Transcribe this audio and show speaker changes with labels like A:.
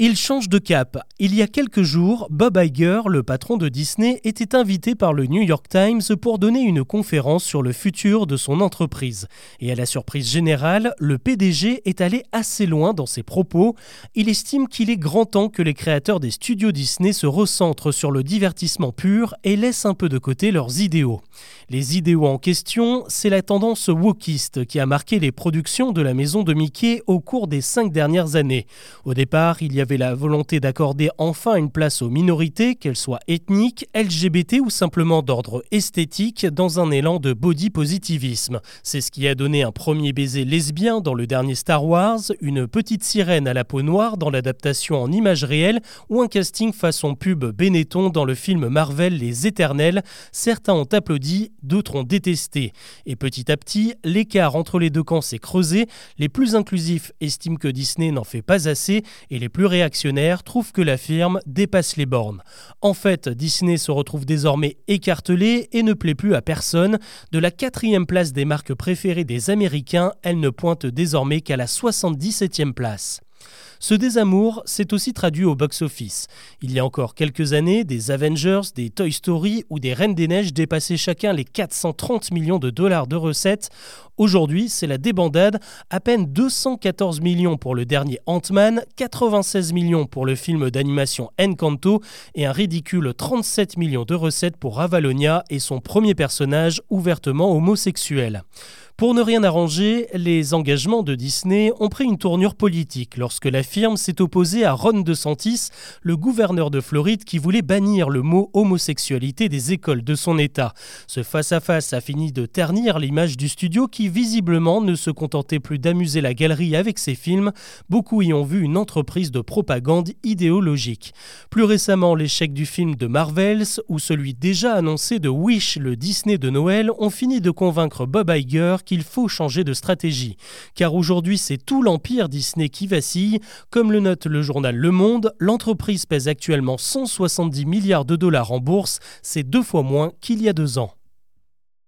A: Il change de cap. Il y a quelques jours, Bob Iger, le patron de Disney, était invité par le New York Times pour donner une conférence sur le futur de son entreprise. Et à la surprise générale, le PDG est allé assez loin dans ses propos. Il estime qu'il est grand temps que les créateurs des studios Disney se recentrent sur le divertissement pur et laissent un peu de côté leurs idéaux. Les idéaux en question, c'est la tendance wokiste qui a marqué les productions de la maison de Mickey au cours des cinq dernières années. Au départ, il y avait la volonté d'accorder enfin une place aux minorités, qu'elles soient ethniques, LGBT ou simplement d'ordre esthétique, dans un élan de body positivisme. C'est ce qui a donné un premier baiser lesbien dans le dernier Star Wars, une petite sirène à la peau noire dans l'adaptation en images réelles ou un casting façon pub Benetton dans le film Marvel Les Éternels. Certains ont applaudi, d'autres ont détesté. Et petit à petit, l'écart entre les deux camps s'est creusé. Les plus inclusifs estiment que Disney n'en fait pas assez et les plus réactionnaires trouvent que la firme dépasse les bornes. En fait, Disney se retrouve désormais écartelé et ne plaît plus à personne. De la quatrième place des marques préférées des Américains, elle ne pointe désormais qu'à la 77e place. Ce désamour s'est aussi traduit au box-office. Il y a encore quelques années, des Avengers, des Toy Story ou des Reines des Neiges dépassaient chacun les 430 millions de dollars de recettes. Aujourd'hui, c'est la débandade, à peine 214 millions pour le dernier Ant-Man, 96 millions pour le film d'animation Encanto et un ridicule 37 millions de recettes pour Avalonia et son premier personnage ouvertement homosexuel. Pour ne rien arranger, les engagements de Disney ont pris une tournure politique lorsque la firme s'est opposée à Ron DeSantis, le gouverneur de Floride qui voulait bannir le mot homosexualité des écoles de son État. Ce face-à-face -a, fini de ternir l'image du studio qui visiblement ne se contentait plus d'amuser la galerie avec ses films, beaucoup y ont vu une entreprise de propagande idéologique. Plus récemment, l'échec du film de Marvels ou celui déjà annoncé de Wish, le Disney de Noël, ont fini de convaincre Bob Iger qu'il faut changer de stratégie. Car aujourd'hui, c'est tout l'empire Disney qui vacille. Comme le note le journal Le Monde, l'entreprise pèse actuellement 170 milliards de dollars en bourse, c'est deux fois moins qu'il y a deux ans.